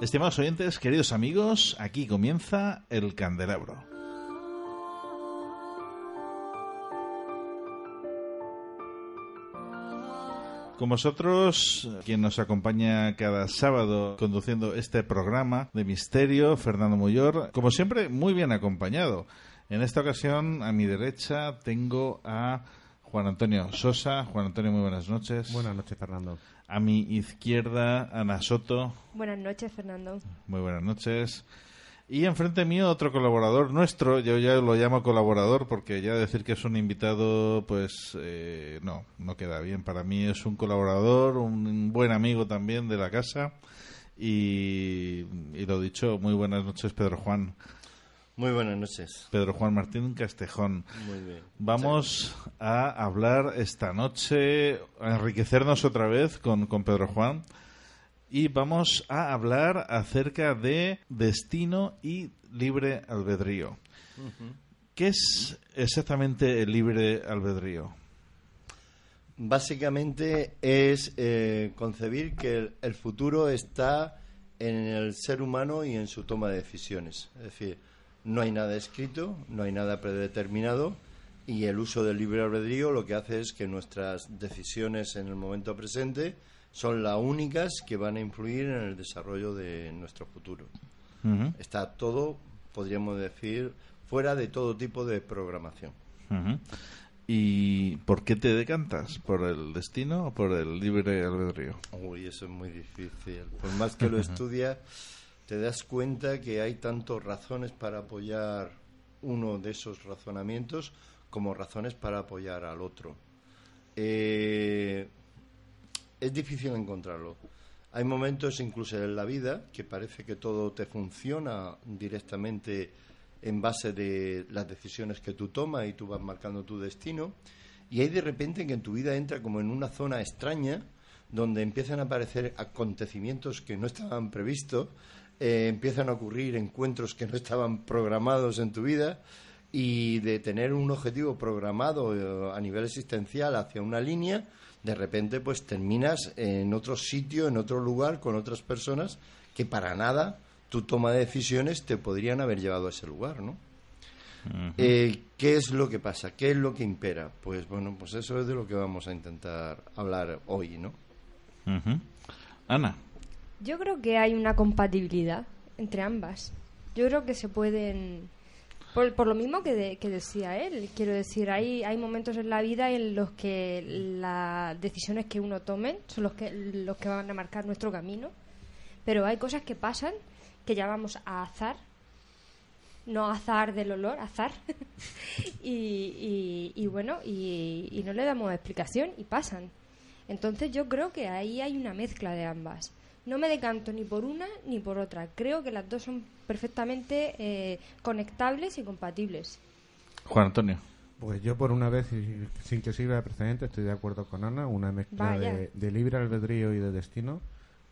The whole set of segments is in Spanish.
Estimados oyentes, queridos amigos, aquí comienza el candelabro. Con vosotros, quien nos acompaña cada sábado conduciendo este programa de misterio, Fernando Muyor, como siempre, muy bien acompañado. En esta ocasión, a mi derecha, tengo a Juan Antonio Sosa. Juan Antonio, muy buenas noches. Buenas noches, Fernando. A mi izquierda, Ana Soto. Buenas noches, Fernando. Muy buenas noches. Y enfrente mío otro colaborador nuestro, yo ya lo llamo colaborador porque ya decir que es un invitado, pues eh, no, no queda bien. Para mí es un colaborador, un buen amigo también de la casa. Y, y lo dicho, muy buenas noches, Pedro Juan. Muy buenas noches. Pedro Juan Martín Castejón. Muy bien. Vamos a hablar esta noche, a enriquecernos otra vez con, con Pedro Juan y vamos a hablar acerca de destino y libre albedrío. ¿Qué es exactamente el libre albedrío? Básicamente es eh, concebir que el, el futuro está en el ser humano y en su toma de decisiones. Es decir, no hay nada escrito, no hay nada predeterminado y el uso del libre albedrío lo que hace es que nuestras decisiones en el momento presente son las únicas que van a influir en el desarrollo de nuestro futuro. Está todo, podríamos decir, fuera de todo tipo de programación. ¿Y por qué te decantas? ¿Por el destino o por el libre albedrío? Uy, eso es muy difícil. Por más que lo estudias, te das cuenta que hay tanto razones para apoyar uno de esos razonamientos como razones para apoyar al otro. Eh, es difícil encontrarlo. Hay momentos incluso en la vida que parece que todo te funciona directamente en base de las decisiones que tú tomas y tú vas marcando tu destino. Y hay de repente que en tu vida entra como en una zona extraña donde empiezan a aparecer acontecimientos que no estaban previstos, eh, empiezan a ocurrir encuentros que no estaban programados en tu vida y de tener un objetivo programado eh, a nivel existencial hacia una línea, de repente pues terminas en otro sitio, en otro lugar, con otras personas que para nada tu toma de decisiones te podrían haber llevado a ese lugar, ¿no? Eh, ¿Qué es lo que pasa? ¿Qué es lo que impera? Pues bueno, pues eso es de lo que vamos a intentar hablar hoy, ¿no? Ana, Yo creo que hay una compatibilidad entre ambas. Yo creo que se pueden... Por, por lo mismo que, de- que decía él, quiero decir, hay, hay momentos en la vida en los que las decisiones que uno tome son los que, los que van a marcar nuestro camino, pero hay cosas que pasan que llamamos a azar, no azar del olor, azar. y, y, bueno, y, y no le damos explicación y pasan. Entonces yo creo que ahí hay una mezcla de ambas. No me decanto ni por una ni por otra. Creo que las dos son perfectamente eh, conectables y compatibles. Juan Antonio. Pues yo por una vez, sin que sirva de precedente, estoy de acuerdo con Ana, una mezcla de, de, libre albedrío y de destino,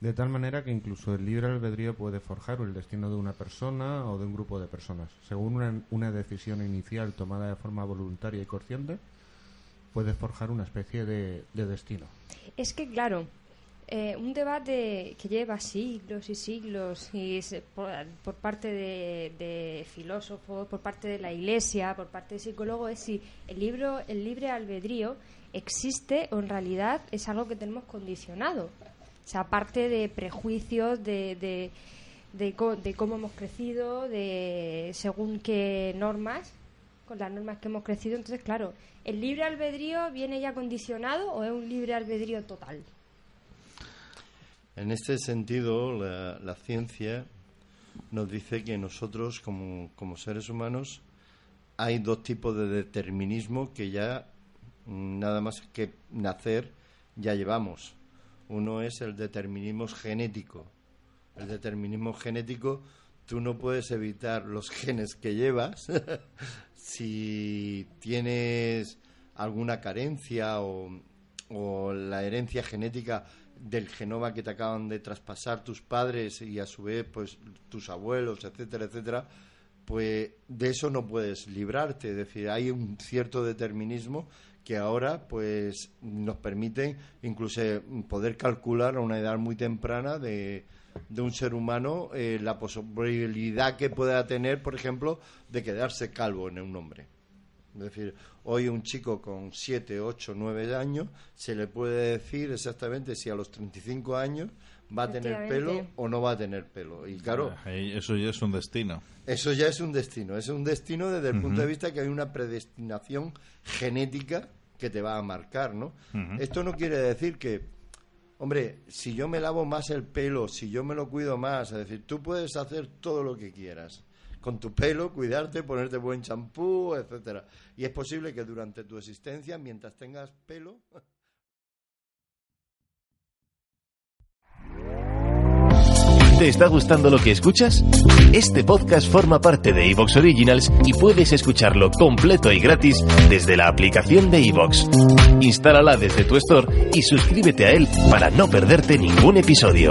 de tal manera que incluso el libre albedrío puede forjar el destino de una persona o de un grupo de personas. Según una, una decisión inicial tomada de forma voluntaria y consciente, puede forjar una especie de, de destino. Es que, claro, eh, un debate que lleva siglos y siglos y por, parte de, filósofos, por parte de la Iglesia, por parte de psicólogos, es si el, libro, el libre albedrío existe o en realidad es algo que tenemos condicionado. O sea, aparte de prejuicios, de, de, cómo hemos crecido, de según qué normas, con las normas que hemos crecido. Entonces, claro, ¿el libre albedrío viene ya condicionado o es un libre albedrío total? En este sentido, la, ciencia nos dice que nosotros, como, seres humanos, hay dos tipos de determinismo que ya, mm, nada más que nacer, ya llevamos. Uno es el determinismo genético. El determinismo genético, tú no puedes evitar los genes que llevas. si tienes alguna carencia o la herencia genética del genoma que te acaban de traspasar tus padres y a su vez pues tus abuelos, etcétera, etcétera, pues de eso no puedes librarte, es decir, hay un cierto determinismo que ahora pues nos permite incluso poder calcular a una edad muy temprana de, de un ser humano eh, la posibilidad que pueda tener, por ejemplo, de quedarse calvo en un hombre. Es decir, hoy un chico con 7, 8, 9 años se le puede decir exactamente si a los 35 años va a tener pelo o no va a tener pelo. Y claro, ah, eso ya es un destino. Eso ya es un destino. Es un destino desde el punto de vista que hay una predestinación genética que te va a marcar, ¿no? Esto no quiere decir que, hombre, si yo me lavo más el pelo, si yo me lo cuido más, es decir, tú puedes hacer todo lo que quieras con tu pelo, cuidarte, ponerte buen champú, etcétera. Y es posible que durante tu existencia, mientras tengas pelo, ¿Te está gustando lo que escuchas? Este podcast forma parte de Evox Originals y puedes escucharlo completo y gratis desde la aplicación de Evox. Instálala desde tu store y suscríbete a él para no perderte ningún episodio.